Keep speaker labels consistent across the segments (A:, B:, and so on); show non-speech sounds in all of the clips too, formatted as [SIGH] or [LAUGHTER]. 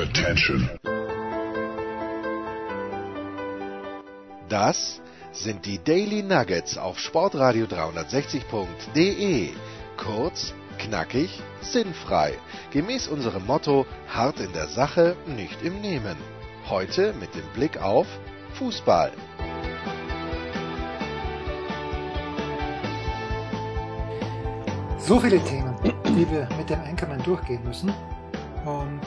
A: Attention.
B: Das sind die Daily Nuggets auf Sportradio 360.de. Kurz, knackig, sinnfrei. Gemäß unserem Motto: hart in der Sache, nicht im Nehmen. Heute mit dem Blick auf Fußball.
C: So viele Themen, die wir mit dem Anchorman durchgehen müssen. Und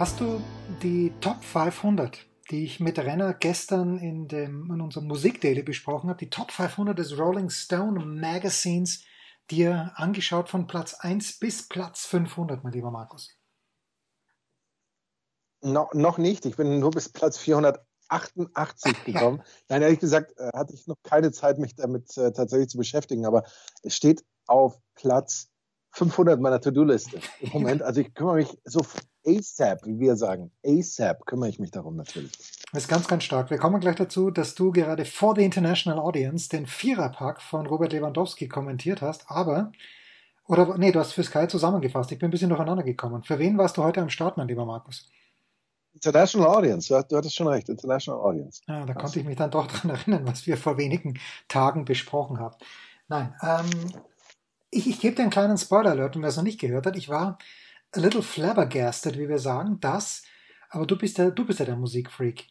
C: hast du die Top 500, die ich mit Renner gestern in, dem, in unserem Musikdaily besprochen habe, die Top 500 des Rolling Stone Magazines, dir angeschaut von Platz 1 bis Platz 500, mein lieber Markus?
D: No, noch nicht. Ich bin nur bis Platz 488 gekommen. Nein, ehrlich gesagt äh, hatte ich noch keine Zeit, mich damit äh, tatsächlich zu beschäftigen. Aber es steht auf Platz 500 meiner To-Do-Liste im Moment. [LAUGHS] Also ich kümmere mich so ASAP, wie wir sagen. ASAP kümmere ich mich darum natürlich.
C: Das ist ganz, ganz stark. Wir kommen gleich dazu, dass du gerade vor the International Audience den Viererpack von Robert Lewandowski kommentiert hast, aber oder nee, du hast für Sky zusammengefasst. Ich bin ein bisschen durcheinander gekommen. Für wen warst du heute am Start, mein lieber Markus?
D: International Audience, du hattest schon recht, International Audience.
C: Ja, da konnte ich mich dann doch daran erinnern, was wir vor wenigen Tagen besprochen haben. Nein, ähm, ich, ich gebe dir einen kleinen Spoiler-Alert, wer es noch nicht gehört hat. Ich war a little flabbergasted, wie wir sagen, dass, aber du bist ja, du bist ja der Musikfreak,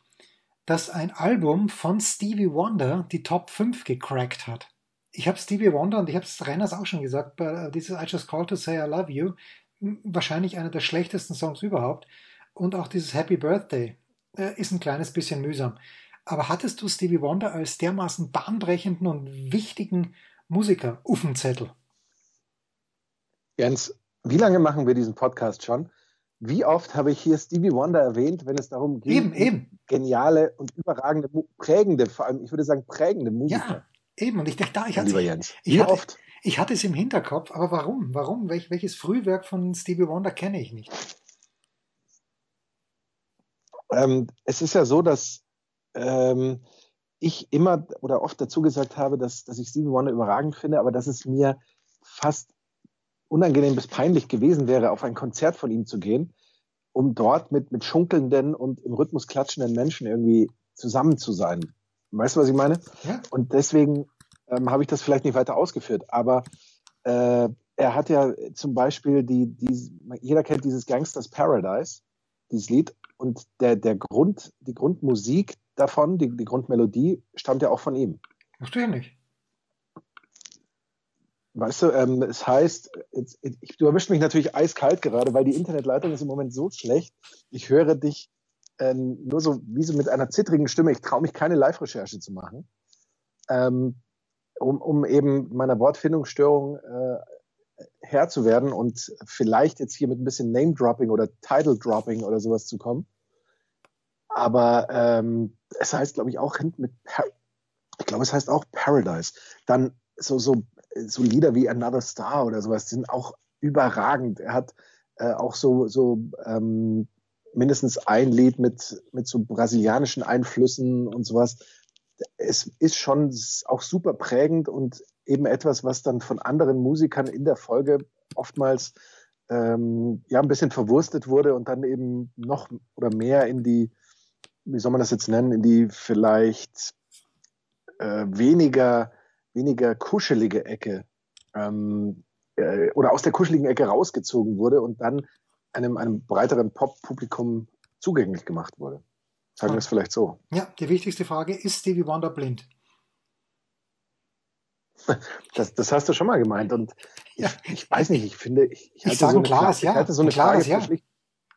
C: dass ein Album von Stevie Wonder die Top 5 gecrackt hat. Ich habe Stevie Wonder und ich habe es Reiners auch schon gesagt, bei dieses I Just Called to Say I Love You, wahrscheinlich einer der schlechtesten Songs überhaupt. Und auch dieses Happy Birthday äh, ist ein kleines bisschen mühsam. Aber hattest du Stevie Wonder als dermaßen bahnbrechenden und wichtigen Musiker auf dem Zettel?
D: Jens, wie lange machen wir diesen Podcast schon? Wie oft habe ich hier Stevie Wonder erwähnt, wenn es darum geht,
C: eben, eben.
D: geniale und überragende, prägende, vor allem, ich würde sagen, prägende Musiker.
C: Ja, eben. Und ich dachte, da, ich hatte,
D: Jens.
C: Ich hatte, oft? Ich hatte es im Hinterkopf, aber warum? Warum? Welch, welches Frühwerk von Stevie Wonder kenne ich nicht?
D: Ähm, es ist ja so, dass ähm, ich immer oder oft dazu gesagt habe, dass, dass ich Stevie Wonder überragend finde, aber dass es mir fast unangenehm bis peinlich gewesen wäre, auf ein Konzert von ihm zu gehen, um dort mit, mit schunkelnden und im Rhythmus klatschenden Menschen irgendwie zusammen zu sein. Weißt du, was ich meine? Ja. Und deswegen ähm, habe ich das vielleicht nicht weiter ausgeführt. Aber äh, er hat ja zum Beispiel die, die, jeder kennt dieses Gangsters Paradise, dieses Lied. Und der, der Grund, die Grundmusik davon, die, die Grundmelodie, stammt ja auch von ihm.
C: Verstehe nicht.
D: Weißt du, ähm, es heißt, jetzt, ich, du erwischst mich natürlich eiskalt gerade, weil die Internetleitung ist im Moment so schlecht. Ich höre dich ähm, nur so wie so mit einer zittrigen Stimme. Ich traue mich keine Live-Recherche zu machen, ähm, um, um eben meiner Wortfindungsstörung äh, Herr zu werden und vielleicht jetzt hier mit ein bisschen Name-Dropping oder Title-Dropping oder sowas zu kommen. Aber ähm, es heißt, glaube ich, auch mit, Par ich glaube, es heißt auch Paradise. Dann so, so so Lieder wie Another Star oder sowas sind auch überragend. Er hat äh, auch so, so ähm, mindestens ein Lied mit, mit so brasilianischen Einflüssen und sowas. Es ist schon auch super prägend und eben etwas, was dann von anderen Musikern in der Folge oftmals ähm, ja ein bisschen verwurstet wurde und dann eben noch oder mehr in die, wie soll man das jetzt nennen, in die vielleicht äh, weniger weniger kuschelige Ecke ähm, äh, oder aus der kuscheligen Ecke rausgezogen wurde und dann einem, einem breiteren Pop-Publikum zugänglich gemacht wurde. Sagen wir es vielleicht so.
C: Ja, die wichtigste Frage, ist Stevie Wonder blind? [LAUGHS]
D: Das, das hast du schon mal gemeint. Und ja. ich, ich, weiß nicht, ich finde, ich,
C: ich, ich sage so klares Ja.
D: Ich halte so eine Frage ja. für, schlicht,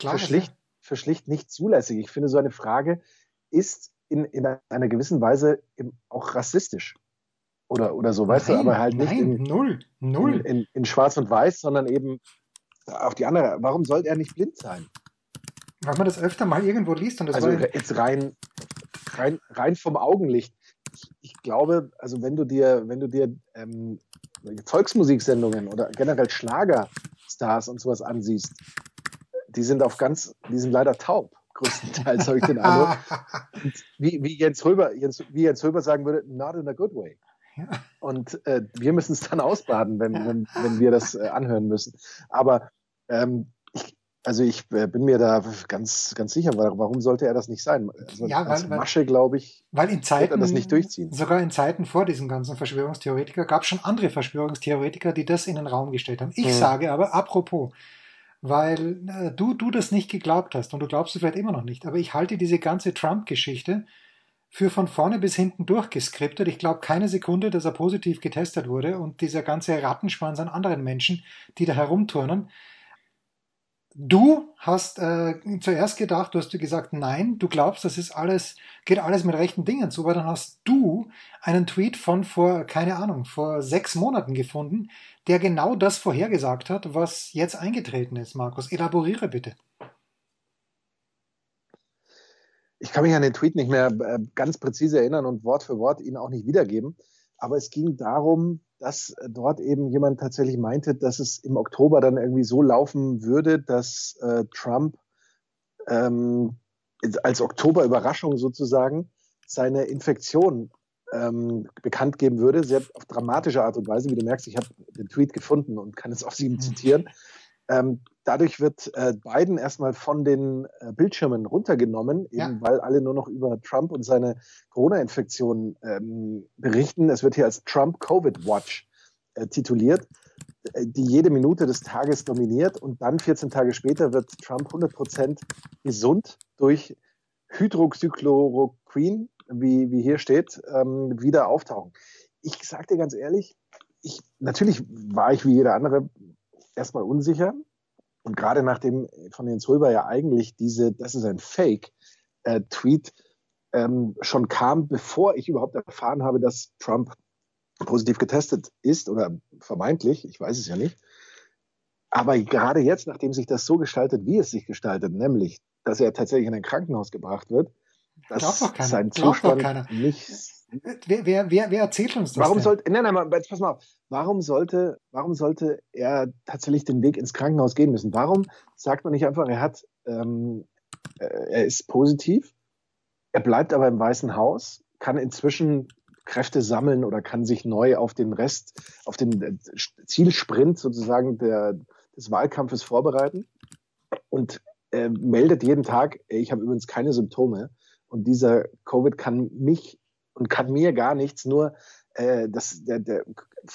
D: für, schlicht, für schlicht nicht zulässig. Ich finde, so eine Frage ist in, in einer gewissen Weise auch rassistisch oder, oder so, weißt nein, du, aber halt nicht
C: nein, in, null, null.
D: In, in, in, Schwarz und Weiß, sondern eben auf die andere. Warum sollte er nicht blind sein?
C: Weil man das öfter mal irgendwo liest und das
D: Also jetzt rein, rein, rein vom Augenlicht. Ich, ich, glaube, also wenn du dir, wenn du dir ähm, Volksmusiksendungen oder generell Schlagerstars und sowas ansiehst, die sind auf ganz, die sind leider taub größtenteils, habe ich den [LAUGHS] Eindruck. wie, wie, Jens Röber, Jens, wie Jens Röber sagen würde, not in a good way. Und äh, wir müssen es dann ausbaden, wenn, wenn, wenn wir das äh, anhören müssen. Aber ähm, ich, Also ich äh, bin mir da ganz, ganz sicher, warum sollte er das nicht sein? Also
C: ja,
D: weil, Masche, glaube ich,
C: weil in Zeiten,
D: er das nicht durchziehen.
C: Sogar in Zeiten vor diesen ganzen Verschwörungstheoretiker gab es schon andere Verschwörungstheoretiker, die das in den Raum gestellt haben. Ich hm. sage aber, apropos, weil äh, du, du das nicht geglaubt hast und du glaubst es vielleicht immer noch nicht, aber ich halte diese ganze Trump-Geschichte für von vorne bis hinten durchgeskriptet. Ich glaube keine Sekunde, dass er positiv getestet wurde und dieser ganze Rattenschwanz an anderen Menschen, die da herumturnen, Du hast äh, zuerst gedacht, du hast gesagt, nein, du glaubst, das ist alles, geht alles mit rechten Dingen zu, aber dann hast du einen Tweet von vor, keine Ahnung, vor sechs Monaten gefunden, der genau das vorhergesagt hat, was jetzt eingetreten ist, Markus. Elaboriere bitte.
D: Ich kann mich an den Tweet nicht mehr äh, ganz präzise erinnern und Wort für Wort ihn auch nicht wiedergeben. Aber es ging darum, dass dort eben jemand tatsächlich meinte, dass es im Oktober dann irgendwie so laufen würde, dass äh, Trump ähm, als Oktober-Überraschung sozusagen seine Infektion ähm, bekannt geben würde, sehr auf dramatische Art und Weise. Wie du merkst, ich habe den Tweet gefunden und kann es aus [LAUGHS] ihm zitieren. Ähm, dadurch wird äh, Biden erstmal von den äh, Bildschirmen runtergenommen, eben ja. weil alle nur noch über Trump und seine Corona-Infektion ähm, berichten. Es wird hier als Trump Covid Watch äh, tituliert, äh, die jede Minute des Tages dominiert und dann 14 Tage später wird Trump 100% gesund durch Hydroxychloroquin, wie, wie hier steht, ähm, wieder auftauchen. Ich sage dir ganz ehrlich, ich, natürlich war ich wie jeder andere erstmal unsicher. Und gerade nachdem von Jens Röber ja eigentlich diese, das ist ein Fake-Tweet äh, ähm, schon kam, bevor ich überhaupt erfahren habe, dass Trump positiv getestet ist oder vermeintlich, ich weiß es ja nicht. Aber gerade jetzt, nachdem sich das so gestaltet, wie es sich gestaltet, nämlich, dass er tatsächlich in ein Krankenhaus gebracht wird, dass sein Zustand nicht
C: Wer, wer, wer, wer erzählt uns das?
D: Warum denn? sollte, nein, nein, pass mal auf. Warum sollte, warum sollte er tatsächlich den Weg ins Krankenhaus gehen müssen? Warum sagt man nicht einfach, er hat, ähm, äh, er ist positiv, er bleibt aber im Weißen Haus, kann inzwischen Kräfte sammeln oder kann sich neu auf den Rest, auf den äh, Zielsprint sozusagen der, des Wahlkampfes vorbereiten und äh, meldet jeden Tag, ich habe übrigens keine Symptome und dieser Covid kann mich und kann mir gar nichts, nur äh, das, der, der,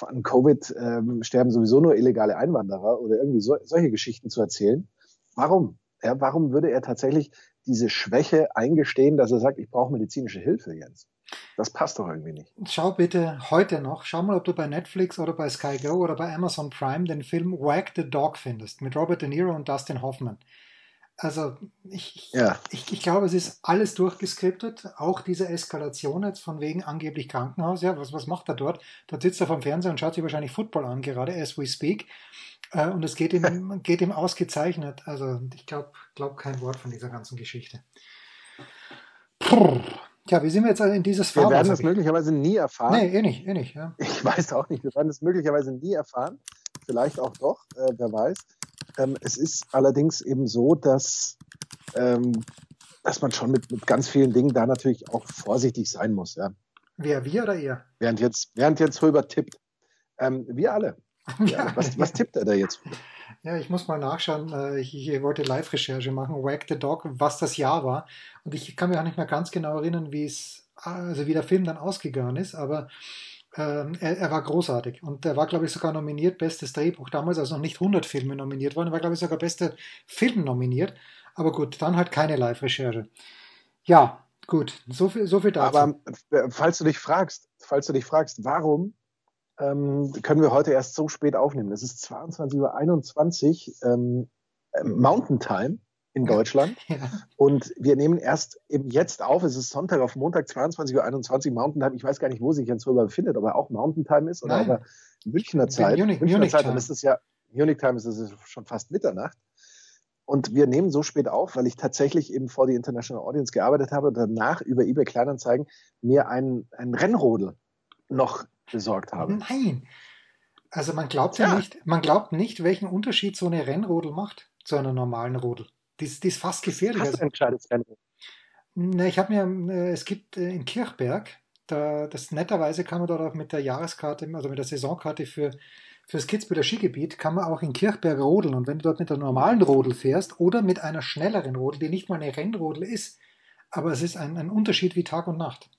D: an Covid ähm, sterben sowieso nur illegale Einwanderer oder irgendwie so, solche Geschichten zu erzählen. Warum? Ja, warum würde er tatsächlich diese Schwäche eingestehen, dass er sagt, ich brauche medizinische Hilfe, Jens? Das passt doch irgendwie nicht.
C: Schau bitte heute noch, schau mal, ob du bei Netflix oder bei Sky Go oder bei Amazon Prime den Film Wag the Dog findest mit Robert De Niro und Dustin Hoffman. Also ich, ja. ich, ich, glaube, es ist alles durchgeskriptet, auch diese Eskalation jetzt von wegen angeblich Krankenhaus. Ja, was, was macht er dort? Dort sitzt er vom Fernseher und schaut sich wahrscheinlich Football an, gerade as we speak. Äh, und es geht ihm, [LAUGHS] geht ihm ausgezeichnet. Also ich glaube glaub kein Wort von dieser ganzen Geschichte. Puh. Tja, wie sind wir jetzt in dieses
D: Fahrrad? Wir werden das möglicherweise nie erfahren.
C: Nee, eh nicht, eh nicht. Ja.
D: Ich weiß auch nicht. Wir werden das möglicherweise nie erfahren. Vielleicht auch doch, äh, wer weiß. Ähm, es ist allerdings eben so, dass, ähm, dass man schon mit, mit ganz vielen Dingen da natürlich auch vorsichtig sein muss. Ja.
C: Wer, wir oder ihr?
D: Während jetzt, während jetzt Röber tippt. Ähm, wir alle. [LAUGHS] Ja, was, was tippt er da jetzt?
C: Ja, ich muss mal nachschauen. Äh, ich, ich wollte Live-Recherche machen. Wag the Dog, was das Jahr war. Und ich kann mich auch nicht mehr ganz genau erinnern, wie es, also wie der Film dann ausgegangen ist, aber ähm, er, er, war großartig und er war, glaube ich, sogar nominiert, bestes Drehbuch damals, als noch nicht 100 Filme nominiert waren. Er war, glaube ich, sogar beste Film nominiert. Aber gut, dann halt keine Live-Recherche. Ja, gut, so viel, so viel dazu.
D: Aber äh, falls du dich fragst, falls du dich fragst, warum ähm, können wir heute erst so spät aufnehmen? Es ist 22.21 Uhr ähm, Mountain Time in Deutschland. [LAUGHS] Ja. Und wir nehmen erst eben jetzt auf. Es ist Sonntag auf Montag, 22.21 Uhr Mountain Time. Ich weiß gar nicht, wo sich Jens Röber befindet, ob er auch Mountain Time ist oder Nein. ob er Münchner Zeit. Munich, Münchner Munich Zeit, Time. dann ist es ja, Munich Time ist es schon fast Mitternacht. Und wir nehmen so spät auf, weil ich tatsächlich eben vor die International Audience gearbeitet habe und danach über eBay Kleinanzeigen mir einen, einen Rennrodel noch besorgt habe.
C: Nein. Also man glaubt ja, ja nicht, man glaubt nicht, welchen Unterschied so eine Rennrodel macht zu einer normalen Rodel. Die, die ist fast gefährlich. Hast du ein kleines Rennen? Ne, ich habe mir, äh, es gibt äh, in Kirchberg, da, das netterweise kann man dort auch mit der Jahreskarte, also mit der Saisonkarte für, fürs Kitzbüheler Skigebiet kann man auch in Kirchberg rodeln. Und wenn du dort mit der normalen Rodel fährst oder mit einer schnelleren Rodel, die nicht mal eine Rennrodel ist, aber es ist ein, ein Unterschied wie Tag und Nacht.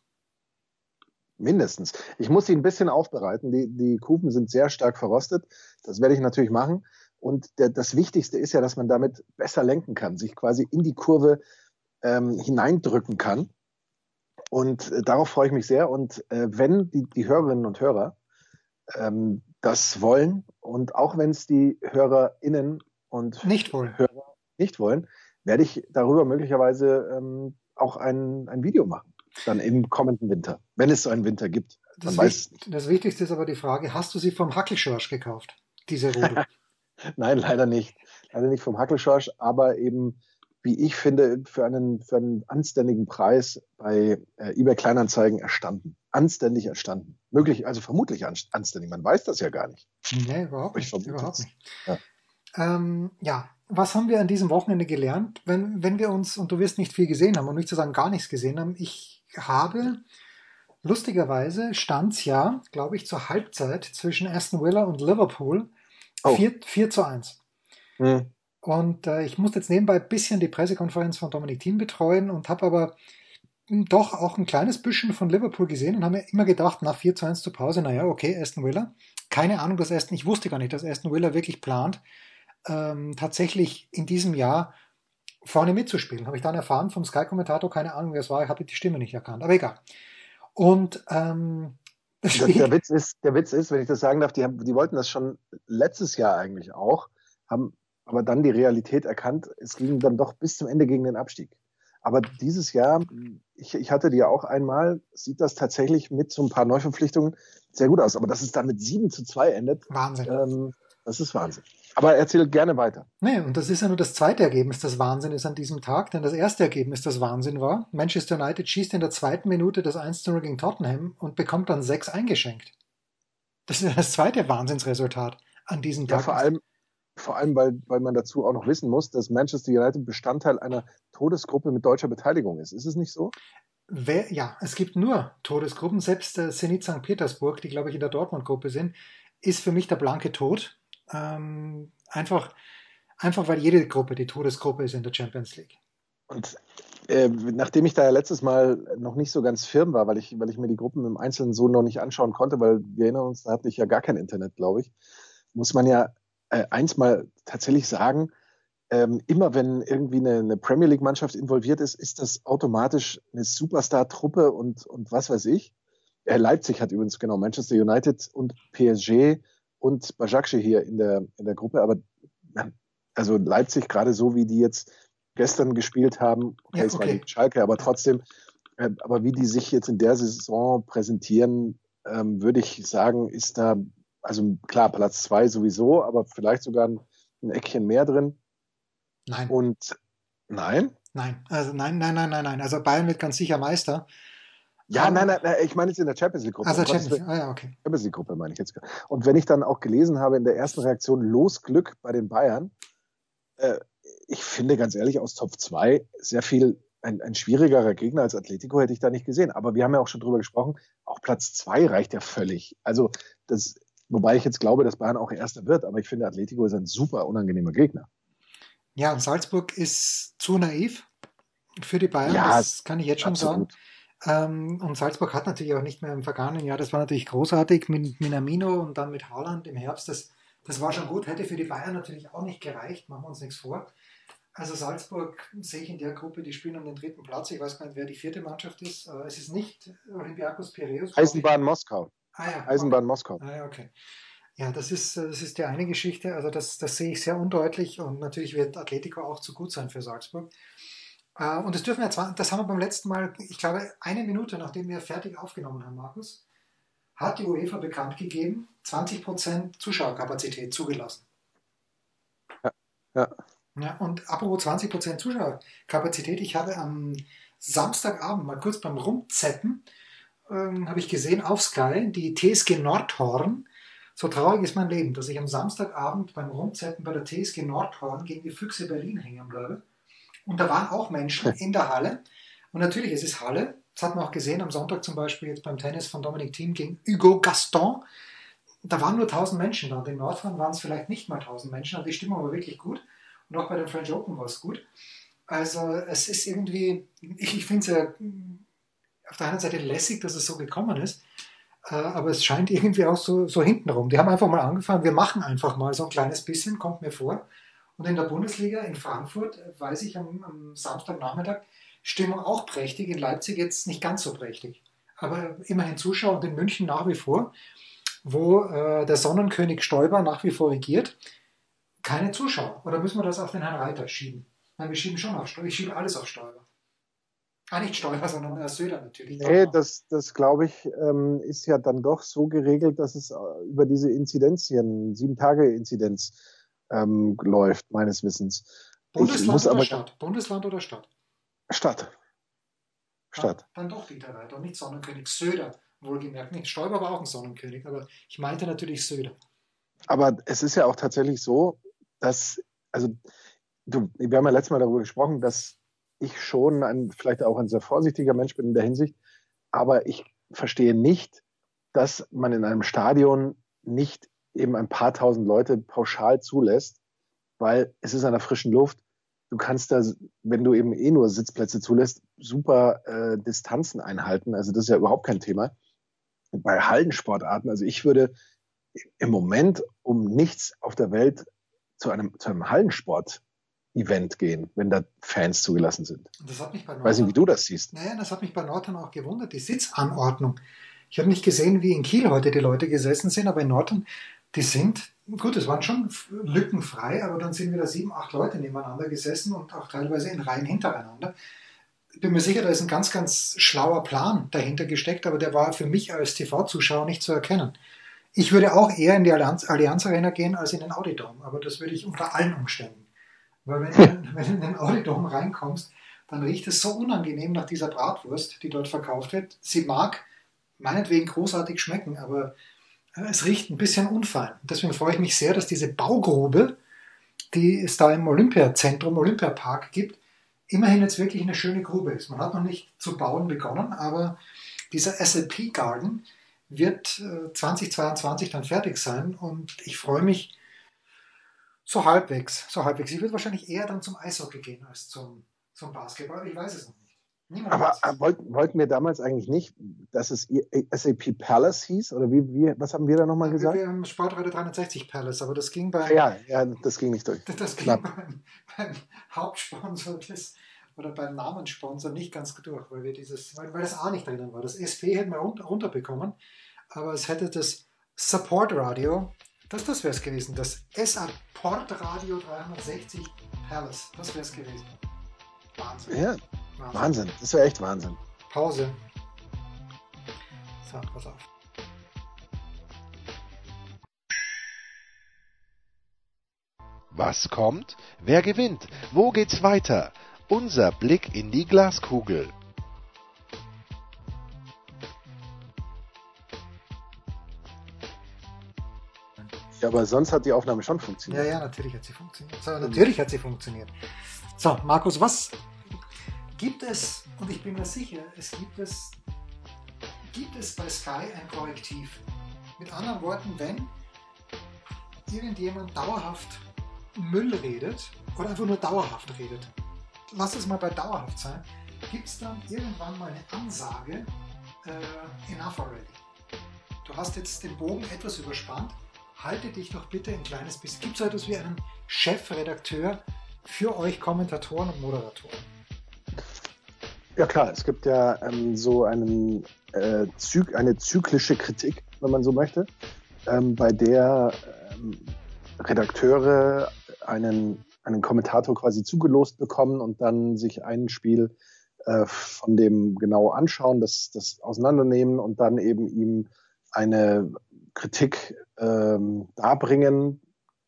D: Mindestens. Ich muss sie ein bisschen aufbereiten. Die, die Kufen sind sehr stark verrostet. Das werde ich natürlich machen. Und der, das Wichtigste ist ja, dass man damit besser lenken kann, sich quasi in die Kurve ähm, hineindrücken kann. Und äh, darauf freue ich mich sehr. Und äh, wenn die, die Hörerinnen und Hörer ähm, das wollen und auch wenn es die HörerInnen und
C: nicht wollen,
D: Hörer nicht wollen, werde ich darüber möglicherweise ähm, auch ein, ein Video machen. Dann im kommenden Winter, wenn es so einen Winter gibt.
C: Das, weiß, das Wichtigste ist aber die Frage, hast du sie vom Hackelschorsch gekauft, diese Rode? [LAUGHS]
D: Nein, leider nicht. Leider nicht vom Hackelschorsch, aber eben, wie ich finde, für einen, für einen anständigen Preis bei äh, eBay Kleinanzeigen erstanden. Anständig erstanden. Möglich, also vermutlich anständig. Man weiß das ja gar nicht.
C: Nee, überhaupt nicht. Überhaupt nicht. Ja. Ähm, ja, was haben wir an diesem Wochenende gelernt? Wenn, wenn wir uns, und du wirst nicht viel gesehen haben, und nicht zu sagen gar nichts gesehen haben, ich habe lustigerweise stand's ja, glaube ich, zur Halbzeit zwischen Aston Villa und Liverpool oh. 4, 4 zu 1. Hm. Und äh, ich musste jetzt nebenbei ein bisschen die Pressekonferenz von Dominik Thiem betreuen und habe aber doch auch ein kleines bisschen von Liverpool gesehen und habe mir immer gedacht, nach 4 zu 1 zur Pause, naja, okay, Aston Villa. Keine Ahnung, dass Aston, ich wusste gar nicht, dass Aston Villa wirklich plant, ähm, tatsächlich in diesem Jahr vorne mitzuspielen. Habe ich dann erfahren vom Sky-Kommentator, keine Ahnung, wer es war, ich habe die Stimme nicht erkannt, aber egal. Und ähm,
D: der, der, Witz ist, der Witz ist, wenn ich das sagen darf, die, haben, die wollten das schon letztes Jahr eigentlich auch, haben aber dann die Realität erkannt, es ging dann doch bis zum Ende gegen den Abstieg. Aber dieses Jahr, ich, ich hatte die ja auch einmal, sieht das tatsächlich mit so ein paar Neuverpflichtungen sehr gut aus. Aber dass es dann mit 7 zu 2 endet,
C: Wahnsinn.
D: Ähm, das ist Wahnsinn. Aber erzähl gerne weiter.
C: Nee, und das ist ja nur das zweite Ergebnis, das Wahnsinn ist an diesem Tag, denn das erste Ergebnis, das Wahnsinn war, Manchester United schießt in der zweiten Minute das 1 0 gegen Tottenham und bekommt dann 6 eingeschenkt. Das ist das zweite Wahnsinnsresultat an diesem Tag.
D: Ja, vor allem, vor allem weil, weil man dazu auch noch wissen muss, dass Manchester United Bestandteil einer Todesgruppe mit deutscher Beteiligung ist. Ist es nicht so?
C: Wer, ja, es gibt nur Todesgruppen. Selbst äh, Zenit St. Petersburg, die glaube ich in der Dortmund-Gruppe sind, ist für mich der blanke Tod. Ähm, einfach, einfach weil jede Gruppe die Todesgruppe ist in der Champions League.
D: Und äh, nachdem ich da ja letztes Mal noch nicht so ganz firm war, weil ich, weil ich mir die Gruppen im Einzelnen so noch nicht anschauen konnte, weil wir erinnern uns, da hatte ich ja gar kein Internet, glaube ich, muss man ja äh, eins mal tatsächlich sagen, ähm, immer wenn irgendwie eine, eine Premier League-Mannschaft involviert ist, ist das automatisch eine Superstar-Truppe und, und was weiß ich. Äh, Leipzig hat übrigens genau Manchester United und PSG und Bajakce hier in der, in der Gruppe, aber also Leipzig gerade so, wie die jetzt gestern gespielt haben, okay, ja, es war die Schalke, aber trotzdem, äh, aber wie die sich jetzt in der Saison präsentieren, ähm, würde ich sagen, ist da, also klar, Platz zwei sowieso, aber vielleicht sogar ein, ein Eckchen mehr drin.
C: Nein.
D: Und nein?
C: Nein, also nein, nein, nein, nein, nein. Also Bayern wird ganz sicher Meister.
D: Ja, nein, nein, nein, ich meine jetzt in der Champions League Gruppe.
C: Also Champions League, ah, ja, okay.
D: Champions League Gruppe meine ich jetzt. Und wenn ich dann auch gelesen habe in der ersten Reaktion Los Glück bei den Bayern, äh, ich finde ganz ehrlich aus Top 2 sehr viel ein, ein schwierigerer Gegner als Atletico hätte ich da nicht gesehen. Aber wir haben ja auch schon drüber gesprochen, auch Platz 2 reicht ja völlig. Also das, wobei ich jetzt glaube, dass Bayern auch Erster wird, aber ich finde Atletico ist ein super unangenehmer Gegner.
C: Ja, und Salzburg ist zu naiv für die Bayern, ja, das kann ich jetzt schon absolut. sagen. Ähm, und Salzburg hat natürlich auch nicht mehr im vergangenen Jahr, das war natürlich großartig mit Minamino und dann mit Haaland im Herbst. Das, das war schon gut, hätte für die Bayern natürlich auch nicht gereicht, machen wir uns nichts vor. Also Salzburg sehe ich in der Gruppe, die spielen um den dritten Platz. Ich weiß gar nicht, wer die vierte Mannschaft ist. Es ist nicht Olympiakos Piraeus.
D: Eisenbahn Moskau.
C: Ah, ja,
D: Eisenbahn okay. Moskau.
C: Ah, ja, okay. Ja, das ist, das ist die eine Geschichte. Also das, das sehe ich sehr undeutlich und natürlich wird Atletico auch zu gut sein für Salzburg. Äh, und das dürfen wir zwar, das haben wir beim letzten Mal, ich glaube, eine Minute nachdem wir fertig aufgenommen haben, Markus, hat die UEFA bekannt gegeben, 20% Zuschauerkapazität zugelassen.
D: Ja, ja.
C: ja und apropos 20% Zuschauerkapazität, ich habe am Samstagabend mal kurz beim Rumzeppen, ähm, habe ich gesehen auf Sky, die TSG Nordhorn, so traurig ist mein Leben, dass ich am Samstagabend beim Rumzeppen bei der TSG Nordhorn gegen die Füchse Berlin hängen bleibe. Und da waren auch Menschen in der Halle. Und natürlich, es ist Halle. Das hat man auch gesehen am Sonntag zum Beispiel jetzt beim Tennis von Dominic Thiem gegen Hugo Gaston. da waren nur 1000 Menschen da. Und in Nordhorn waren es vielleicht nicht mal 1000 Menschen, aber die Stimmung war wirklich gut. Und auch bei den French Open war es gut. Also es ist irgendwie, ich, ich finde es ja auf der einen Seite lässig, dass es so gekommen ist, äh, aber es scheint irgendwie auch so, so hintenrum. Die haben einfach mal angefangen, wir machen einfach mal so ein kleines bisschen, kommt mir vor. Und in der Bundesliga in Frankfurt, äh, weiß ich, am, am Samstagnachmittag, Stimmung auch prächtig, in Leipzig jetzt nicht ganz so prächtig. Aber immerhin Zuschauer und in München nach wie vor, wo äh, der Sonnenkönig Stoiber nach wie vor regiert, keine Zuschauer. Oder müssen wir das auf den Herrn Reiter schieben? Nein, wir schieben schon auf Stoiber. Ich schiebe alles auf Stoiber. Ah, nicht Stoiber, sondern äh, Söder natürlich.
D: Nee, das, das glaube ich, ähm, ist ja dann doch so geregelt, dass es äh, über diese Inzidenzien, Sieben-Tage-Inzidenz ähm, läuft, meines Wissens.
C: Bundesland oder aber, Stadt? Bundesland oder Stadt?
D: Stadt. Stadt.
C: Dann, dann doch Dieter Reiter, nicht Sonnenkönig Söder, wohlgemerkt. Nicht Stoiber war auch ein Sonnenkönig, aber ich meinte natürlich Söder.
D: Aber es ist ja auch tatsächlich so, dass, also, du, wir haben ja letztes Mal darüber gesprochen, dass ich schon ein, vielleicht auch ein sehr vorsichtiger Mensch bin in der Hinsicht, aber ich verstehe nicht, dass man in einem Stadion nicht eben ein paar tausend Leute pauschal zulässt, weil es ist an der frischen Luft. Du kannst da, wenn du eben eh nur Sitzplätze zulässt, super äh, Distanzen einhalten. Also das ist ja überhaupt kein Thema. bei Hallensportarten, also ich würde im Moment um nichts auf der Welt zu einem, zu einem Hallensport Event gehen, wenn da Fans zugelassen sind.
C: Das hat mich bei
D: Weiß nicht, wie du das siehst.
C: Naja, das hat mich bei Norton auch gewundert, die Sitzanordnung. Ich habe nicht gesehen, wie in Kiel heute die Leute gesessen sind, aber in Norton, die sind, gut, es waren schon lückenfrei, aber dann sind wieder sieben, acht Leute nebeneinander gesessen und auch teilweise in Reihen hintereinander. Ich bin mir sicher, da ist ein ganz, ganz schlauer Plan dahinter gesteckt, aber der war für mich als TV-Zuschauer nicht zu erkennen. Ich würde auch eher in die Allianz, Allianz Arena gehen als in den Audidom, aber das würde ich unter allen Umständen. Weil wenn, du, [LAUGHS] wenn du in den Audidom reinkommst, dann riecht es so unangenehm nach dieser Bratwurst, die dort verkauft wird. Sie mag meinetwegen großartig schmecken, aber es riecht ein bisschen unfein. Deswegen freue ich mich sehr, dass diese Baugrube, die es da im Olympiazentrum, Olympiapark gibt, immerhin jetzt wirklich eine schöne Grube ist. Man hat noch nicht zu bauen begonnen, aber dieser SLP Garden wird 2022 äh, dann fertig sein und ich freue mich so halbwegs, so halbwegs. Ich würde wahrscheinlich eher dann zum Eishockey gehen als zum, zum Basketball, ich weiß es noch nicht.
D: Niemand aber äh, wollten, wollten wir damals eigentlich nicht, dass es SAP Palace hieß? Oder wie, wie was haben wir da nochmal gesagt?
C: Wir haben Sportradio 360 Palace, aber das ging beim.
D: Ja, ja, das ging nicht durch. [LAUGHS]
C: Das ging beim, beim, Hauptsponsor des, oder beim Namenssponsor nicht ganz durch, weil wir dieses, weil, weil das A nicht drinnen war. Das SP hätten wir runterbekommen, aber es hätte das Support Radio das, das wäre es gewesen. Das SA Port Radio 360 Palace. Das wäre es gewesen.
D: Wahnsinn. Ja, Wahnsinn. Wahnsinn. Das wäre echt Wahnsinn.
C: Pause. So, pass auf.
B: Was kommt? Wer gewinnt? Wo geht's weiter? Unser Blick in die Glaskugel.
D: Ja, aber sonst hat die Aufnahme schon funktioniert.
C: Ja, ja, natürlich hat sie funktioniert. So, natürlich hat sie funktioniert. So, Markus, was gibt es, und ich bin mir sicher, es gibt es, gibt es bei Sky ein Korrektiv? Mit anderen Worten, wenn irgendjemand dauerhaft Müll redet oder einfach nur dauerhaft redet, lass es mal bei dauerhaft sein, gibt es dann irgendwann mal eine Ansage, äh, enough already. Du hast jetzt den Bogen etwas überspannt, halte dich doch bitte ein kleines bisschen. Gibt es so etwas wie einen Chefredakteur für euch Kommentatoren und Moderatoren?
D: Ja klar, es gibt ja ähm, so einen, äh, Zyk eine zyklische Kritik, wenn man so möchte, ähm, bei der ähm, Redakteure einen, einen Kommentator quasi zugelost bekommen und dann sich ein Spiel äh, von dem genau anschauen, das, das auseinandernehmen und dann eben ihm eine Kritik ähm, darbringen,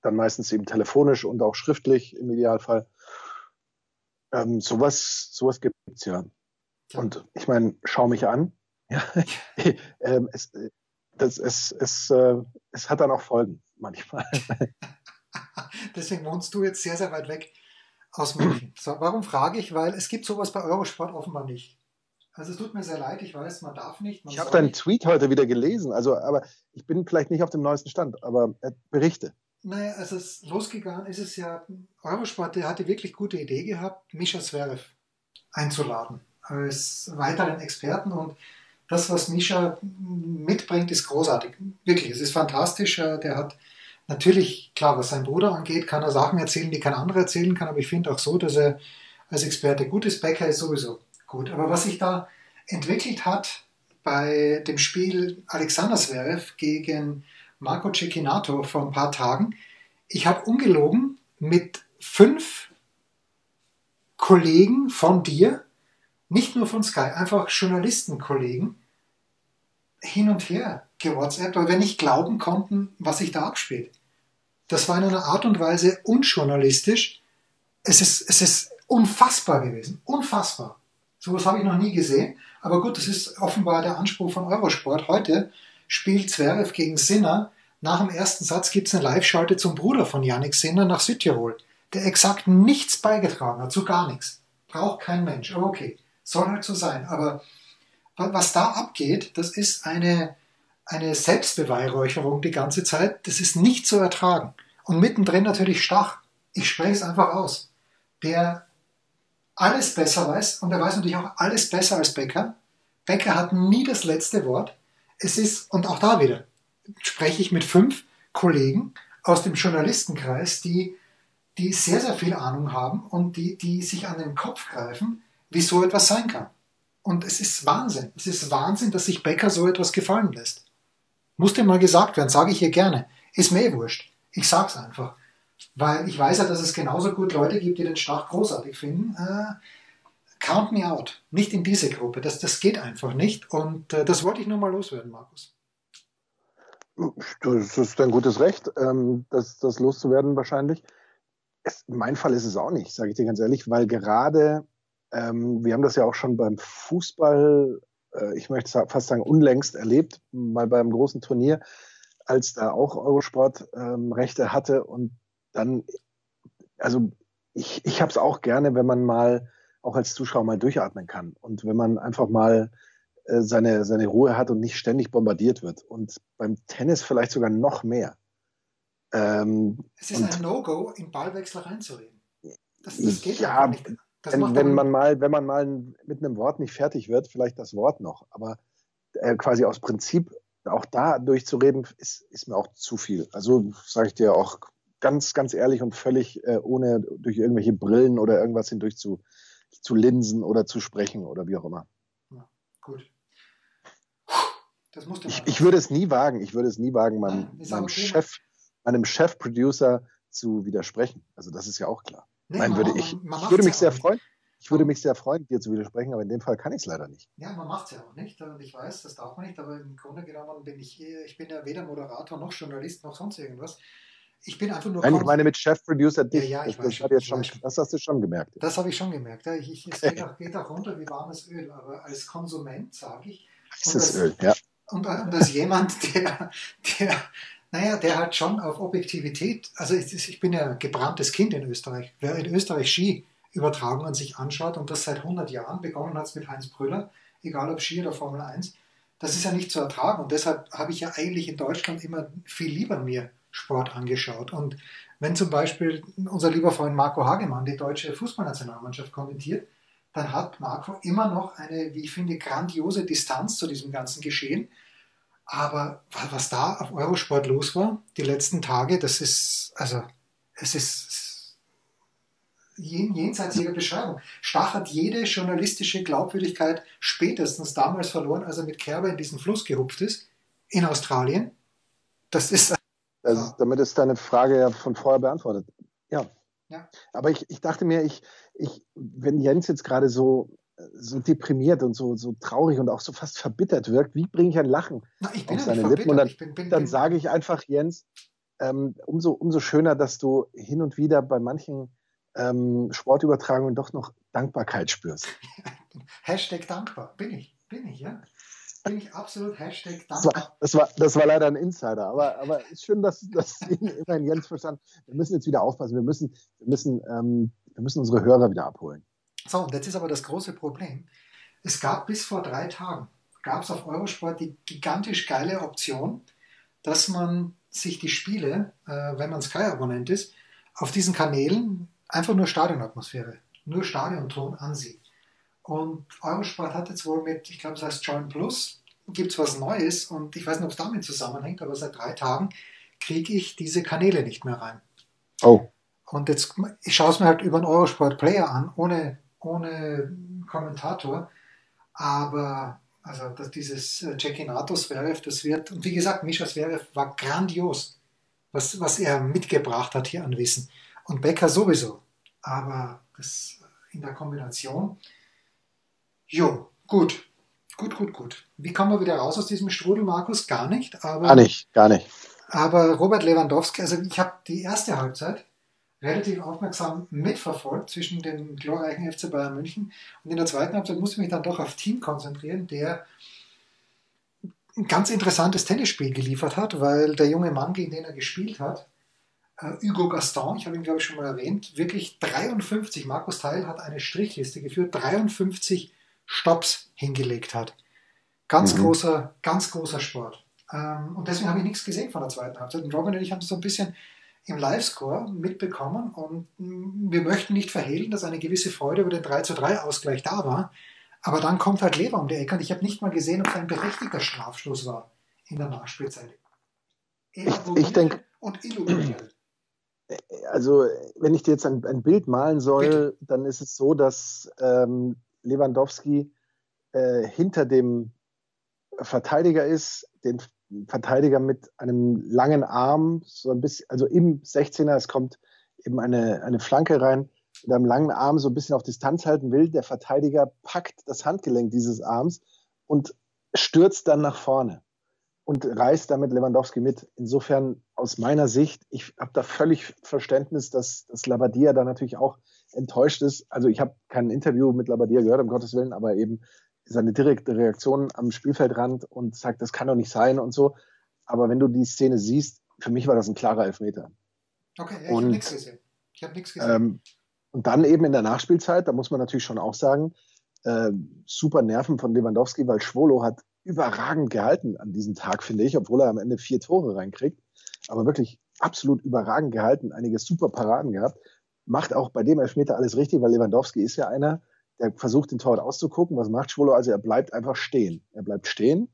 D: dann meistens eben telefonisch und auch schriftlich im Idealfall. Ähm, sowas sowas gibt es ja. Und ich meine, schau mich an. Ja, [LAUGHS] ähm, es, das, es, es, äh, es hat dann auch Folgen manchmal. [LAUGHS]
C: Deswegen wohnst du jetzt sehr, sehr weit weg aus München. [CLEARS THROAT] So, warum frage ich? Weil es gibt sowas bei Eurosport offenbar nicht. Also es tut mir sehr leid, ich weiß, man darf nicht. Man
D: ich habe deinen Tweet heute wieder gelesen, also aber ich bin vielleicht nicht auf dem neuesten Stand, aber äh, berichte.
C: Naja, als es losgegangen ist, ist es ja, Eurosport der hatte wirklich gute Idee gehabt, Mischa Zverev einzuladen als weiteren Experten und das, was Mischa mitbringt, ist großartig. Wirklich, es ist fantastisch. Der hat natürlich, klar, was sein Bruder angeht, kann er Sachen erzählen, die kein anderer erzählen kann, aber ich finde auch so, dass er als Experte gut ist. Becker ist sowieso gut. Aber was sich da entwickelt hat bei dem Spiel Alexander Zverev gegen Marco Cecchinato vor ein paar Tagen, ich habe ungelogen mit fünf Kollegen von dir, nicht nur von Sky, einfach Journalistenkollegen, hin und her gewhatsappt, weil wir nicht glauben konnten, was sich da abspielt. Das war in einer Art und Weise unjournalistisch. Es ist, es ist unfassbar gewesen. Unfassbar. Sowas habe ich noch nie gesehen. Aber gut, das ist offenbar der Anspruch von Eurosport. Heute spielt Zverev gegen Sinner. Nach dem ersten Satz gibt es eine Live-Schalte zum Bruder von Yannick Sinner nach Südtirol, der exakt nichts beigetragen hat, zu gar nichts. Braucht kein Mensch. Aber okay, soll halt so sein. Aber was da abgeht, das ist eine, eine Selbstbeweihräucherung die ganze Zeit. Das ist nicht zu ertragen. Und mittendrin natürlich Stach. Ich spreche es einfach aus. Der alles besser weiß und er weiß natürlich auch alles besser als Becker. Becker hat nie das letzte Wort. Es ist, und auch da wieder, spreche ich mit fünf Kollegen aus dem Journalistenkreis, die, die sehr, sehr viel Ahnung haben und die, die sich an den Kopf greifen, wie so etwas sein kann. Und es ist Wahnsinn. Es ist Wahnsinn, dass sich Becker so etwas gefallen lässt. Muss dir mal gesagt werden, sage ich hier gerne. Ist mir eh wurscht. Ich sag's einfach. Weil ich weiß ja, dass es genauso gut Leute gibt, die den Stach großartig finden. Äh, count me out. Nicht in diese Gruppe. Das, das geht einfach nicht. Und äh, das wollte ich nur mal loswerden, Markus.
D: Das ist ein gutes Recht, ähm, das, das loszuwerden wahrscheinlich. Es, mein Fall ist es auch nicht, sage ich dir ganz ehrlich, weil gerade, ähm, wir haben das ja auch schon beim Fußball, äh, ich möchte fast sagen, unlängst erlebt, mal beim großen Turnier, als da auch Eurosport ähm, Rechte hatte und dann, also ich, ich habe es auch gerne, wenn man mal auch als Zuschauer mal durchatmen kann und wenn man einfach mal äh, seine, seine Ruhe hat und nicht ständig bombardiert wird. Und beim Tennis vielleicht sogar noch mehr.
C: Ähm, es ist ein No-Go, im Ballwechsel reinzureden.
D: Das, das geht ja nicht. Wenn, wenn man mal, wenn man mal mit einem Wort nicht fertig wird, vielleicht das Wort noch. Aber äh, quasi aus Prinzip auch da durchzureden, ist, ist mir auch zu viel. Also sage ich dir auch ganz, ganz ehrlich und völlig äh, ohne durch irgendwelche Brillen oder irgendwas hindurch zu, zu linsen oder zu sprechen oder wie auch immer.
C: Ja, gut.
D: Das musst du ich, ich würde es nie wagen, ich würde es nie wagen, meinem, meinem Chef, meinem Chef-Producer zu widersprechen. Also das ist ja auch klar. Nee, Nein, würde ich, ich würde mich sehr freuen. Ich würde mich sehr freuen, dir zu widersprechen, aber in dem Fall kann ich es leider nicht.
C: Ja, man macht es ja auch nicht. Und ich weiß, das darf man nicht, aber im Grunde genommen bin ich, ich bin ja weder Moderator noch Journalist noch sonst irgendwas. Ich bin einfach nur.
D: Nein, ich meine mit Chef-Producer
C: dich. Ja, ja, ich
D: das, das, schon, schon, das hast du schon gemerkt.
C: Das habe ich schon gemerkt. Ja, ich, ich, es geht [LAUGHS] auch, geht auch runter wie warmes Öl, aber als Konsument sage ich.
D: Ist Öl, ja.
C: Und, und als jemand, [LAUGHS] der, der, naja, der halt schon auf Objektivität, also ich, bin ja gebranntes Kind in Österreich. Wer in Österreich Ski-Übertragungen sich anschaut und das seit 100 Jahren, begonnen hat mit Heinz Brüller, egal ob Ski oder Formel 1, das ist ja nicht zu ertragen. Und deshalb habe ich ja eigentlich in Deutschland immer viel lieber mir Sport angeschaut. Und wenn zum Beispiel unser lieber Freund Marco Hagemann die deutsche Fußballnationalmannschaft kommentiert, dann hat Marco immer noch eine, wie ich finde, grandiose Distanz zu diesem ganzen Geschehen. Aber was da auf Eurosport los war, die letzten Tage, das ist, also, es ist jenseits jeder Beschreibung. Stach hat jede journalistische Glaubwürdigkeit spätestens damals verloren, als er mit Kerber in diesen Fluss gehupft ist, in Australien. Das ist [LAUGHS]
D: also. Damit ist deine Frage ja von vorher beantwortet. Ja. ja. Aber ich, ich dachte mir, ich, ich, wenn Jens jetzt gerade so, so deprimiert und so, so traurig und auch so fast verbittert wirkt, wie bringe ich ein Lachen
C: Na,
D: auf seine Lippen? Und dann, bin, bin, dann sage ich einfach, Jens, ähm, umso, umso schöner, dass du hin und wieder bei manchen ähm, Sportübertragungen doch noch Dankbarkeit spürst. [LAUGHS]
C: Hashtag dankbar, bin ich, bin ich, ja bin ich absolut Hashtag
D: das war, das war, das war leider ein Insider, aber, aber ist schön, dass, dass [LAUGHS] immerhin Jens verstanden Wir müssen jetzt wieder aufpassen. Wir müssen, wir müssen, ähm, wir müssen unsere Hörer wieder abholen.
C: So, und jetzt ist aber das große Problem. Es gab bis vor drei Tagen, gab es auf Eurosport die gigantisch geile Option, dass man sich die Spiele, äh, wenn man Sky-Abonnent ist, auf diesen Kanälen einfach nur Stadionatmosphäre, nur Stadionton ansieht. Und Eurosport hat jetzt wohl mit, ich glaube, es heißt Join Plus, gibt es was Neues und ich weiß nicht, ob es damit zusammenhängt, aber seit drei Tagen kriege ich diese Kanäle nicht mehr rein.
D: Oh.
C: Und jetzt, ich schaue es mir halt über einen Eurosport Player an, ohne, ohne Kommentator. Aber also dass dieses Cecchinato Zverev, das wird, und wie gesagt, Mischa Zverev war grandios, was, was er mitgebracht hat hier an Wissen. Und Becker sowieso. Aber das in der Kombination, jo, gut. Gut, gut, gut. Wie kommen wir wieder raus aus diesem Strudel, Markus? Gar nicht. Aber,
D: gar nicht, gar nicht.
C: Aber Robert Lewandowski, also ich habe die erste Halbzeit relativ aufmerksam mitverfolgt zwischen dem glorreichen FC Bayern München und in der zweiten Halbzeit musste ich mich dann doch auf Team konzentrieren, der ein ganz interessantes Tennisspiel geliefert hat, weil der junge Mann, gegen den er gespielt hat, äh, Hugo Gaston, ich habe ihn glaube ich schon mal erwähnt, wirklich 53, Markus Teil hat eine Strichliste geführt, 53 Stops hingelegt hat. Ganz mhm. großer, ganz großer Sport. Ähm, und deswegen habe ich nichts gesehen von der zweiten Halbzeit. Und Robin und ich haben so ein bisschen im Livescore mitbekommen und wir möchten nicht verhehlen, dass eine gewisse Freude über den 3 zu 3 Ausgleich da war. Aber dann kommt halt Lever um die Ecke und ich habe nicht mal gesehen, ob es ein berechtigter Strafstoß war in der Nachspielzeit.
D: Ich, ich denke. Und illuminierend. Also, wenn ich dir jetzt ein, ein Bild malen soll, Bitte. dann ist es so, dass ähm, Lewandowski äh, hinter dem Verteidiger ist, den Verteidiger mit einem langen Arm, so ein bisschen, also im 16er, es kommt eben eine, eine Flanke rein, mit einem langen Arm so ein bisschen auf Distanz halten will. Der Verteidiger packt das Handgelenk dieses Arms und stürzt dann nach vorne und reißt damit Lewandowski mit. Insofern aus meiner Sicht, ich habe da völlig Verständnis, dass, dass Labadia da natürlich auch enttäuscht ist. Also ich habe kein Interview mit Labadia gehört, um Gottes Willen, aber eben seine direkte Reaktion am Spielfeldrand und sagt, das kann doch nicht sein und so. Aber wenn du die Szene siehst, für mich war das ein klarer Elfmeter.
C: Okay, ja, ich habe nichts gesehen. Ich habe nichts gesehen.
D: Ähm, und dann eben in der Nachspielzeit, da muss man natürlich schon auch sagen, äh, super Nerven von Lewandowski, weil Schwolo hat überragend gehalten an diesem Tag, finde ich, obwohl er am Ende vier Tore reinkriegt. Aber wirklich absolut überragend gehalten, einige super Paraden gehabt. Macht auch bei dem Elfmeter alles richtig, weil Lewandowski ist ja einer, der versucht, den Torwart auszugucken. Was macht Schwolo? Also er bleibt einfach stehen. Er bleibt stehen,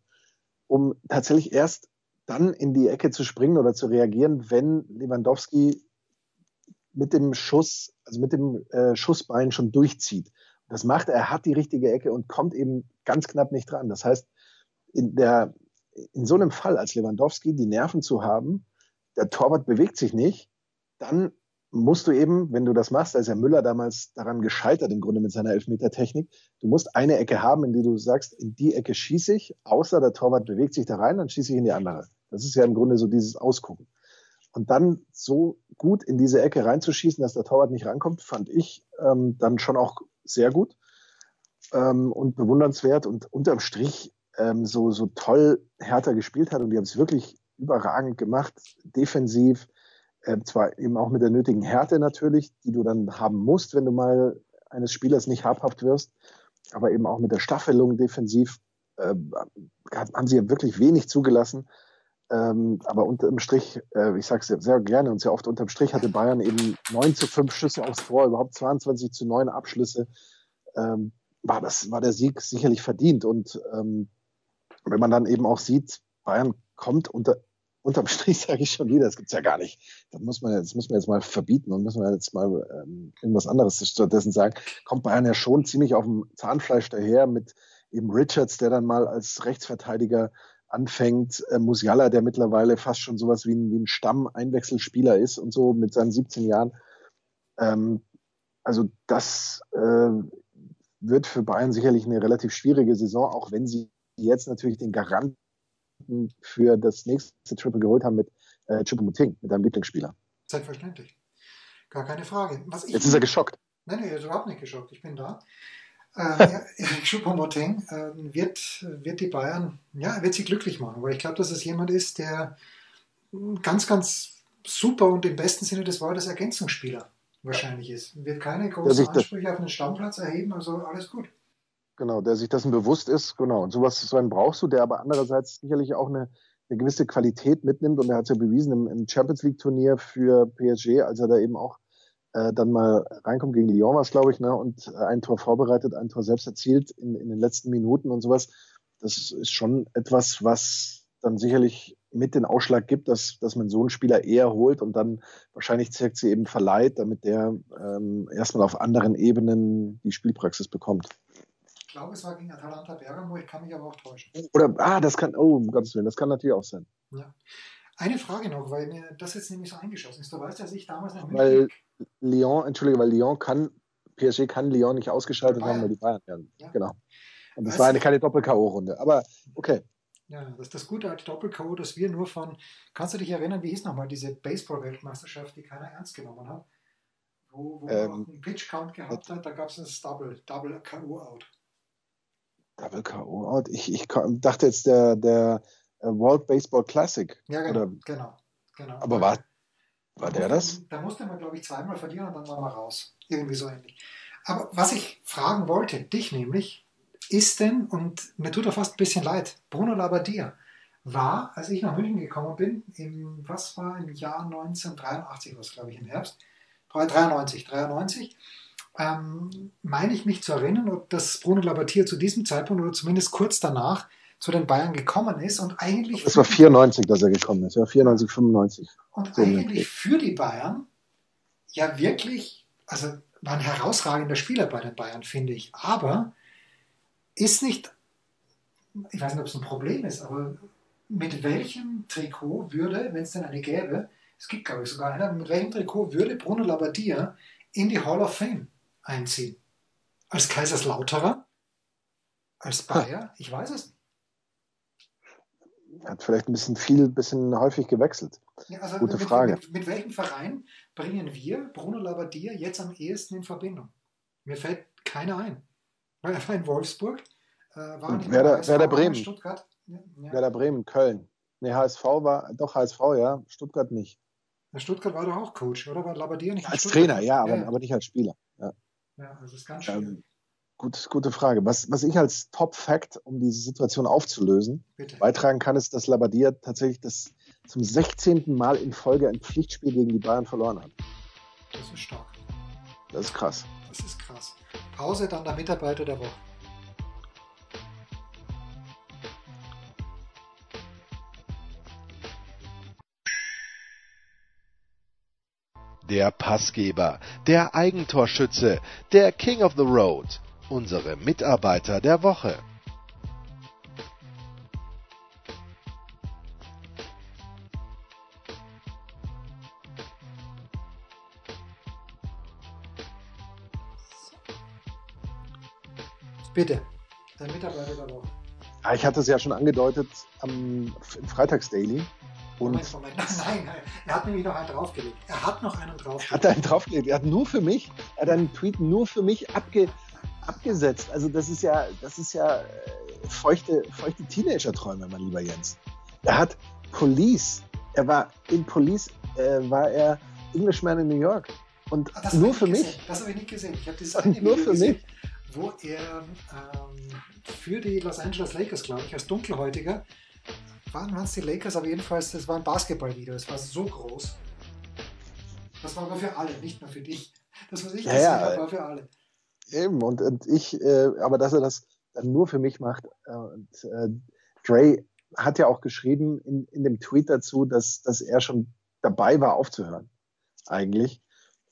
D: um tatsächlich erst dann in die Ecke zu springen oder zu reagieren, wenn Lewandowski mit dem Schuss, also mit dem äh, Schussbein schon durchzieht. Das macht er, er hat die richtige Ecke und kommt eben ganz knapp nicht dran. Das heißt, in, der, in so einem Fall als Lewandowski die Nerven zu haben, der Torwart bewegt sich nicht, dann musst du eben, wenn du das machst, da ist ja Müller damals daran gescheitert, im Grunde mit seiner Elfmetertechnik, du musst eine Ecke haben, in die du sagst, in die Ecke schieße ich, außer der Torwart bewegt sich da rein, dann schieße ich in die andere. Das ist ja im Grunde so dieses Ausgucken. Und dann so gut in diese Ecke reinzuschießen, dass der Torwart nicht rankommt, fand ich ähm, dann schon auch sehr gut ähm, und bewundernswert und unterm Strich ähm, so, so toll härter gespielt hat und die haben es wirklich überragend gemacht, defensiv, äh, zwar eben auch mit der nötigen Härte natürlich, die du dann haben musst, wenn du mal eines Spielers nicht habhaft wirst, aber eben auch mit der Staffelung defensiv äh, haben sie ja wirklich wenig zugelassen. Ähm, aber unterm Strich, äh, ich sage es sehr, sehr gerne und sehr oft unterm Strich hatte Bayern eben 9 zu 5 Schüsse aufs Tor, überhaupt 22 zu 9 Abschlüsse. Ähm, war, das, war der Sieg sicherlich verdient. Und ähm, wenn man dann eben auch sieht, Bayern kommt unter, unterm Strich [LAUGHS] sage ich schon wieder, das gibt's ja gar nicht. Das muss man, das muss man jetzt mal verbieten und müssen wir jetzt mal ähm, irgendwas anderes stattdessen sagen. Kommt Bayern ja schon ziemlich auf dem Zahnfleisch daher mit eben Richards, der dann mal als Rechtsverteidiger anfängt, äh, Musiala, der mittlerweile fast schon sowas wie ein, wie ein Stamm-Einwechselspieler ist und so mit seinen 17 Jahren. Ähm, also das äh, wird für Bayern sicherlich eine relativ schwierige Saison, auch wenn sie jetzt natürlich den Garant für das nächste Triple geholt haben mit äh, Chupomoting, mit deinem Lieblingsspieler.
C: Selbstverständlich. Gar keine Frage.
D: Jetzt ist er geschockt.
C: Nein, nein, er ist überhaupt nicht geschockt. Ich bin da. Äh, [LAUGHS] Choupo-Moting äh, wird, wird die Bayern, ja, wird sie glücklich machen, weil ich glaube, dass es jemand ist, der ganz, ganz super und im besten Sinne des Wortes Ergänzungsspieler wahrscheinlich ist. Wird keine großen Ansprüche auf einen Stammplatz erheben, also alles gut.
D: Genau, der sich dessen bewusst ist, genau. Und sowas, so einen brauchst du, der aber andererseits sicherlich auch eine, eine gewisse Qualität mitnimmt und er hat es ja bewiesen im, im Champions League Turnier für PSG, als er da eben auch äh, dann mal reinkommt gegen Lyon war es, glaube ich, ne, und äh, ein Tor vorbereitet, ein Tor selbst erzielt in, in den letzten Minuten und sowas. Das ist schon etwas, was dann sicherlich mit den Ausschlag gibt, dass, dass man so einen Spieler eher holt und dann wahrscheinlich sie eben verleiht, damit der ähm, erstmal auf anderen Ebenen die Spielpraxis bekommt.
C: Ich glaube, es war gegen Atalanta Bergamo, ich kann mich aber auch täuschen.
D: Oder, ah, das kann, oh, um Gottes Willen, das kann natürlich auch sein.
C: Ja. Eine Frage noch, weil mir das jetzt nämlich so eingeschossen ist. Du weißt, dass ich damals noch
D: Weil Lyon, Entschuldige, weil Lyon kann, PSG kann Lyon nicht ausgeschaltet haben, weil die Bayern werden. Ja. Genau. Und das weißt war eine keine Doppel-K.O.-Runde. Aber okay.
C: Ja, das ist das Gute als Doppel-K.O., dass wir nur von, kannst du dich erinnern, wie hieß nochmal diese Baseball-Weltmeisterschaft, die keiner ernst genommen hat? Wo, wo ähm, man auch einen Pitch-Count gehabt hat, da gab es das Double, Double K.O.-Out.
D: Double K.O.-Out? Ich, ich dachte jetzt der, der äh, World Baseball Classic.
C: Ja, genau. Oder, genau, genau.
D: Aber war, war der das?
C: Da musste man, glaube ich, zweimal verlieren und dann war man raus. Irgendwie so ähnlich. Aber was ich fragen wollte, dich nämlich, ist denn, und mir tut er fast ein bisschen leid, Bruno Labbadia war, als ich nach München gekommen bin, im, was war im Jahr 1983, was glaube ich im Herbst, 93, 93, ähm, meine ich mich zu erinnern, dass Bruno Labbadia zu diesem Zeitpunkt oder zumindest kurz danach zu den Bayern gekommen ist und eigentlich.
D: Es war 94, dass er gekommen ist, ja, 94, 95.
C: Und so eigentlich für die Bayern ja wirklich, also war ein herausragender Spieler bei den Bayern, finde ich. Aber ist nicht, ich weiß nicht, ob es ein Problem ist, aber mit welchem Trikot würde, wenn es denn eine gäbe, es gibt glaube ich sogar eine, mit welchem Trikot würde Bruno Labbadia in die Hall of Fame einziehen? Als Kaiserslauterer? Als Bayer? Ich weiß es nicht
D: hat vielleicht ein bisschen viel, ein bisschen häufig gewechselt.
C: Ja, also Gute mit, Frage. Mit, mit, welchem Verein bringen wir Bruno Labbadia jetzt am ehesten in Verbindung? Mir fällt keiner ein. Weil er war in Wolfsburg, äh, war
D: nicht Werder, HSV, Werder Bremen. Stuttgart. Ja, ja. Werder Bremen, Köln. Nee, HSV war, doch HSV, ja, Stuttgart nicht.
C: Ja, Stuttgart war doch auch Coach, oder? War Labbadia nicht
D: Als Trainer, ja, aber, aber nicht als Spieler. Ja,
C: ja also das ist ganz schön. Ähm,
D: Gut, gute Frage. Was, was ich als Top-Fact, um diese Situation aufzulösen, Bitte. beitragen kann, ist, dass Labadia tatsächlich das zum 16. Mal in Folge ein Pflichtspiel gegen die Bayern verloren hat.
C: Das ist stark.
D: Das ist krass.
C: Das ist krass. Pause, dann der Mitarbeiter der Woche.
B: Der Passgeber, der Eigentorschütze, der King of the Road unsere Mitarbeiter der Woche.
C: Bitte, dein Mitarbeiter der Woche.
D: Ja, ich hatte es ja schon angedeutet am Freitagsdaily.
C: Und Moment, Moment. Nein, er hat nämlich noch einen draufgelegt. Er hat noch einen draufgelegt.
D: Er hat einen draufgelegt. Er hat nur für mich, er hat einen Tweet nur für mich abge, abgesetzt. Also das ist ja, das ist ja äh, feuchte, feuchte Teenager-Träume, mein lieber Jens. Er hat Police, er war in Police, äh, war er Englishman in New York. Und Ach, nur für
C: mich.
D: Gesehen.
C: Das habe ich nicht gesehen. Ich habe
D: das [LAUGHS] nur für
C: gesehen, mich. wo er ähm, für die Los Angeles Lakers, glaube ich, als Dunkelhäutiger, waren es die Lakers, aber jedenfalls, das war ein Basketballvideo. Es war so groß. Das war aber für alle, nicht nur für dich. Das, was ich
D: ja, gesehen
C: habe, war für alle.
D: Eben, und, und ich, äh, aber dass er das dann nur für mich macht. Äh, und äh, Dre hat ja auch geschrieben in, in dem Tweet dazu, dass, dass er schon dabei war, aufzuhören, eigentlich.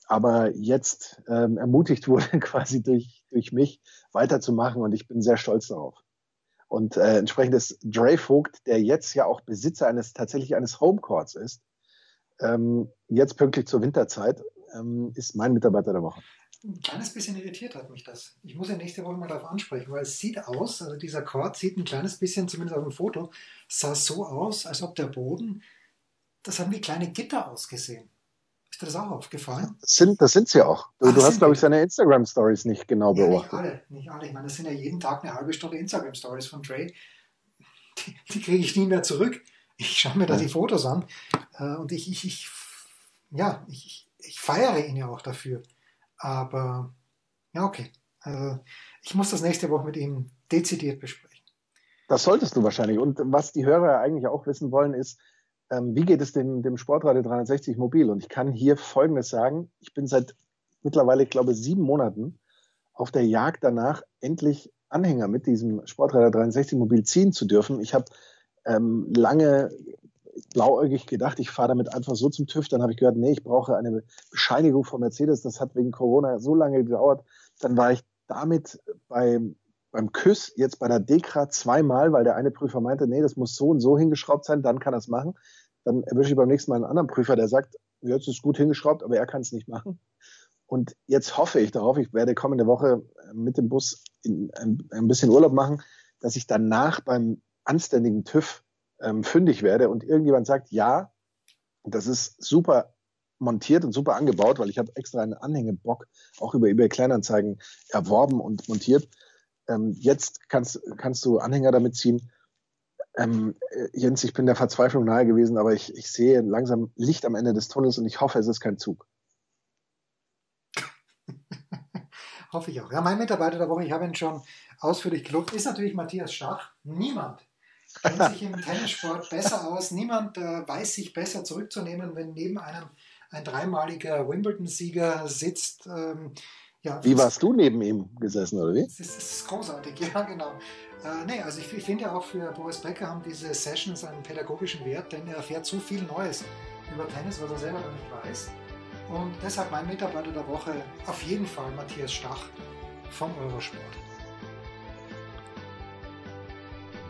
D: Aber jetzt ähm, ermutigt [LAUGHS] wurde quasi durch, durch mich weiterzumachen und ich bin sehr stolz darauf. Und äh, entsprechend ist Dre Vogt, der jetzt ja auch Besitzer eines tatsächlich eines Homecourts ist, ähm, jetzt pünktlich zur Winterzeit, ähm, ist mein Mitarbeiter der Woche
C: ein kleines bisschen irritiert hat mich das. Ich muss ja nächste Woche mal darauf ansprechen, weil es sieht aus, also dieser Chord sieht ein kleines bisschen, zumindest auf dem Foto, sah so aus, als ob der Boden, das haben wie kleine Gitter ausgesehen. Ist dir das auch aufgefallen?
D: Das sind, das sind sie auch. Du, Ach, du hast, glaube ich, seine Instagram-Stories nicht genau ja, beobachtet.
C: Nicht alle, nicht alle. Ich meine, das sind ja jeden Tag eine halbe Stunde Instagram-Stories von Trey. Die, die kriege ich nie mehr zurück. Ich schaue mir da die Fotos an äh, und ich, ich, ich ja, ich, ich feiere ihn ja auch dafür. Aber ja, okay. Also ich muss das nächste Woche mit ihm dezidiert besprechen.
D: Das solltest du wahrscheinlich. Und was die Hörer eigentlich auch wissen wollen, ist, ähm, wie geht es dem, dem Sportradio 360 Mobil? Und ich kann hier Folgendes sagen. Ich bin seit mittlerweile, ich glaube, sieben Monaten auf der Jagd danach, endlich Anhänger mit diesem Sportradio 360 Mobil ziehen zu dürfen. Ich habe ähm, lange blauäugig gedacht, ich fahre damit einfach so zum TÜV. Dann habe ich gehört, nee, ich brauche eine Bescheinigung von Mercedes. Das hat wegen Corona so lange gedauert. Dann war ich damit bei, beim KÜS, jetzt bei der DEKRA zweimal, weil der eine Prüfer meinte, nee, das muss so und so hingeschraubt sein, dann kann es machen. Dann erwische ich beim nächsten Mal einen anderen Prüfer, der sagt, jetzt ist gut hingeschraubt, aber er kann es nicht machen. Und jetzt hoffe ich darauf, ich werde kommende Woche mit dem Bus in, ein, ein bisschen Urlaub machen, dass ich danach beim anständigen TÜV ähm, fündig werde und irgendjemand sagt, ja, das ist super montiert und super angebaut, weil ich habe extra einen Anhängebock auch über eBay Kleinanzeigen erworben und montiert. Ähm, jetzt kannst, kannst du Anhänger damit ziehen. Ähm, äh, Jens, ich bin der Verzweiflung nahe gewesen, aber ich, ich sehe langsam Licht am Ende des Tunnels und ich hoffe, es ist kein Zug. [LAUGHS]
C: hoffe ich auch. Ja, mein Mitarbeiter der Woche, ich habe ihn schon ausführlich gelobt, ist natürlich Matthias Stach. Niemand kennt sich im [LAUGHS] Tennissport besser aus. Niemand äh, weiß sich besser zurückzunehmen, wenn neben einem ein dreimaliger Wimbledon-Sieger sitzt. Ähm,
D: ja, wie warst du neben ihm gesessen, oder wie?
C: Das ist, das ist großartig, [LAUGHS] ja, genau. Äh, nee, also ich, ich finde auch für Boris Becker haben diese Sessions einen pädagogischen Wert, denn er erfährt zu viel Neues über Tennis, was er selber noch nicht weiß. Und deshalb mein Mitarbeiter der Woche auf jeden Fall Matthias Stach von Eurosport.